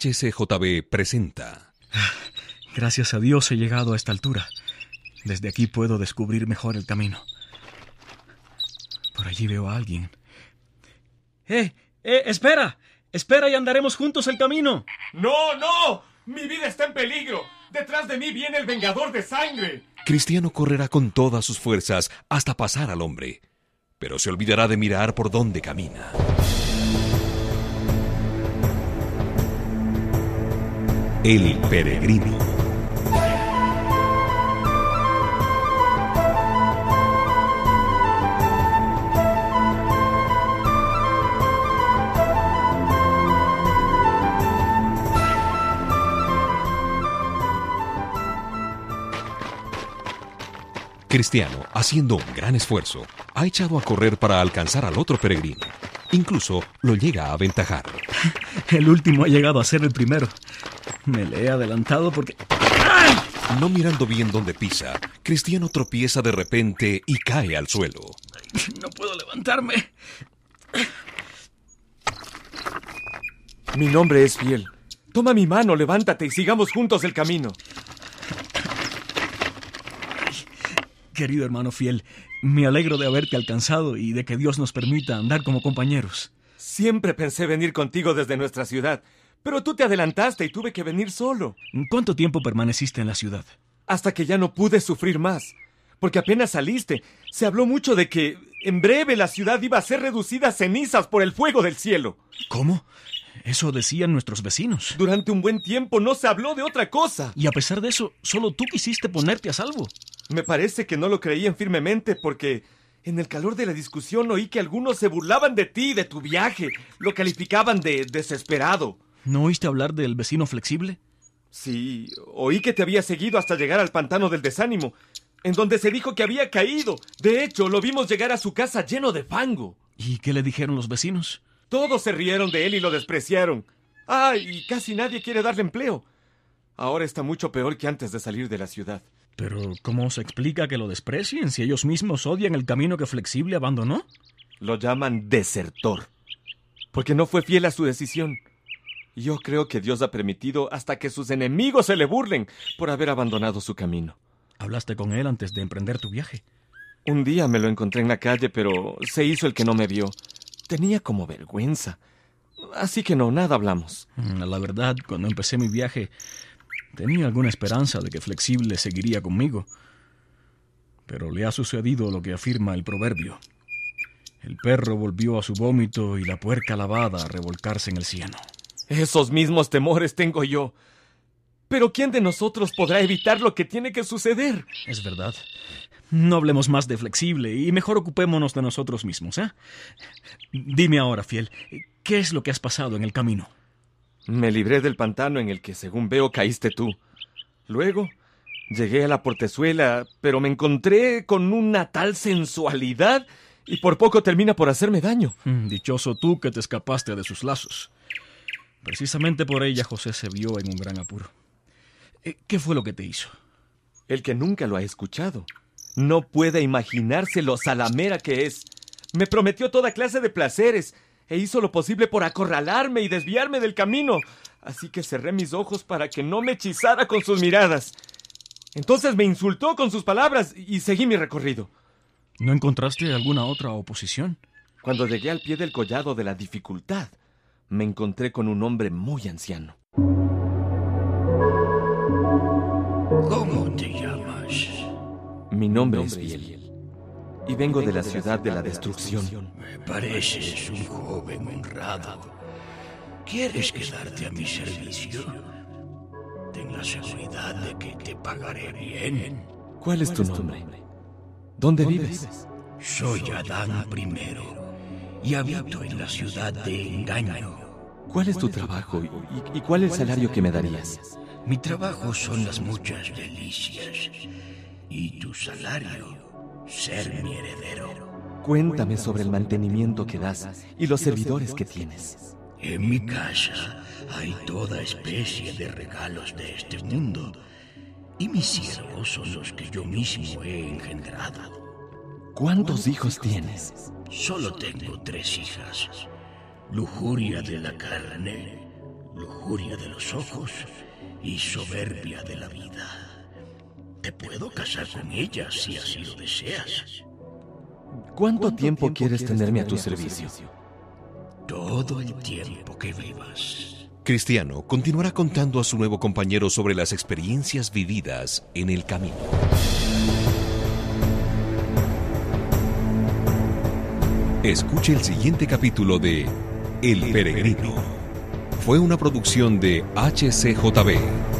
HCJB presenta. Gracias a Dios he llegado a esta altura. Desde aquí puedo descubrir mejor el camino. Por allí veo a alguien. ¡Eh! ¡Eh! ¡Espera! ¡Espera y andaremos juntos el camino! ¡No, no! ¡Mi vida está en peligro! ¡Detrás de mí viene el vengador de sangre! Cristiano correrá con todas sus fuerzas hasta pasar al hombre, pero se olvidará de mirar por dónde camina. El peregrino. Cristiano, haciendo un gran esfuerzo, ha echado a correr para alcanzar al otro peregrino. Incluso lo llega a aventajar. El último ha llegado a ser el primero. Me le he adelantado porque... ¡Ay! No mirando bien dónde pisa, Cristiano tropieza de repente y cae al suelo. No puedo levantarme. Mi nombre es Fiel. Toma mi mano, levántate y sigamos juntos el camino. Querido hermano fiel, me alegro de haberte alcanzado y de que Dios nos permita andar como compañeros. Siempre pensé venir contigo desde nuestra ciudad, pero tú te adelantaste y tuve que venir solo. ¿Cuánto tiempo permaneciste en la ciudad? Hasta que ya no pude sufrir más. Porque apenas saliste, se habló mucho de que en breve la ciudad iba a ser reducida a cenizas por el fuego del cielo. ¿Cómo? Eso decían nuestros vecinos. Durante un buen tiempo no se habló de otra cosa. Y a pesar de eso, solo tú quisiste ponerte a salvo. Me parece que no lo creían firmemente porque en el calor de la discusión oí que algunos se burlaban de ti y de tu viaje. Lo calificaban de desesperado. ¿No oíste hablar del vecino flexible? Sí, oí que te había seguido hasta llegar al pantano del desánimo, en donde se dijo que había caído. De hecho, lo vimos llegar a su casa lleno de fango. ¿Y qué le dijeron los vecinos? Todos se rieron de él y lo despreciaron. Ah, y casi nadie quiere darle empleo. Ahora está mucho peor que antes de salir de la ciudad. Pero, ¿cómo se explica que lo desprecien si ellos mismos odian el camino que Flexible abandonó? Lo llaman desertor, porque no fue fiel a su decisión. Yo creo que Dios ha permitido hasta que sus enemigos se le burlen por haber abandonado su camino. ¿Hablaste con él antes de emprender tu viaje? Un día me lo encontré en la calle, pero se hizo el que no me vio. Tenía como vergüenza. Así que no, nada hablamos. Mm, La verdad, cuando empecé mi viaje, tenía alguna esperanza de que Flexible seguiría conmigo. Pero le ha sucedido lo que afirma el proverbio. El perro volvió a su vómito y la puerca lavada a revolcarse en el cieno. Esos mismos temores tengo yo. Pero ¿quién de nosotros podrá evitar lo que tiene que suceder? Es verdad. No hablemos más de Flexible y mejor ocupémonos de nosotros mismos, ¿eh? Dime ahora, fiel, ¿qué es lo que has pasado en el camino? Me libré del pantano en el que, según veo, caíste tú. Luego, llegué a la portezuela, pero me encontré con una tal sensualidad y por poco termina por hacerme daño. Mm, Dichoso tú que te escapaste de sus lazos. Precisamente por ella José se vio en un gran apuro. Eh, ¿Qué fue lo que te hizo? El que nunca lo ha escuchado no puede imaginarse lo salamera que es. Me prometió toda clase de placeres e hizo lo posible por acorralarme y desviarme del camino. Así que cerré mis ojos para que no me hechizara con sus miradas. Entonces me insultó con sus palabras y seguí mi recorrido. ¿No encontraste alguna otra oposición? Cuando llegué al pie del collado de la dificultad, me encontré con un hombre muy anciano. ¿Cómo te llamas? Mi nombre es Biel y vengo de la ciudad de la destrucción. Me pareces un joven honrado. ¿Quieres quedarte a mi servicio? Ten la seguridad de que te pagaré bien. ¿Cuál es tu nombre? ¿Dónde vives? Soy Adán I y habito en la ciudad de Engaño. ¿Cuál es tu trabajo y, y cuál el salario que me darías? Mi trabajo son las muchas delicias y tu salario, ser mi heredero. Cuéntame sobre el mantenimiento que das y los servidores que tienes. En mi casa hay toda especie de regalos de este mundo y mis siervos son los que yo mismo he engendrado. ¿Cuántos hijos tienes? Solo tengo tres hijas. Lujuria de la carne, lujuria de los ojos y soberbia de la vida. Te puedo casar con ella si así lo deseas. ¿Cuánto, tiempo, quieres tenerme a tu servicio? Todo el tiempo que vivas. Cristiano continuará contando a su nuevo compañero sobre las experiencias vividas en el camino. Escuche el siguiente capítulo de El Peregrino. Fue una producción de HCJB.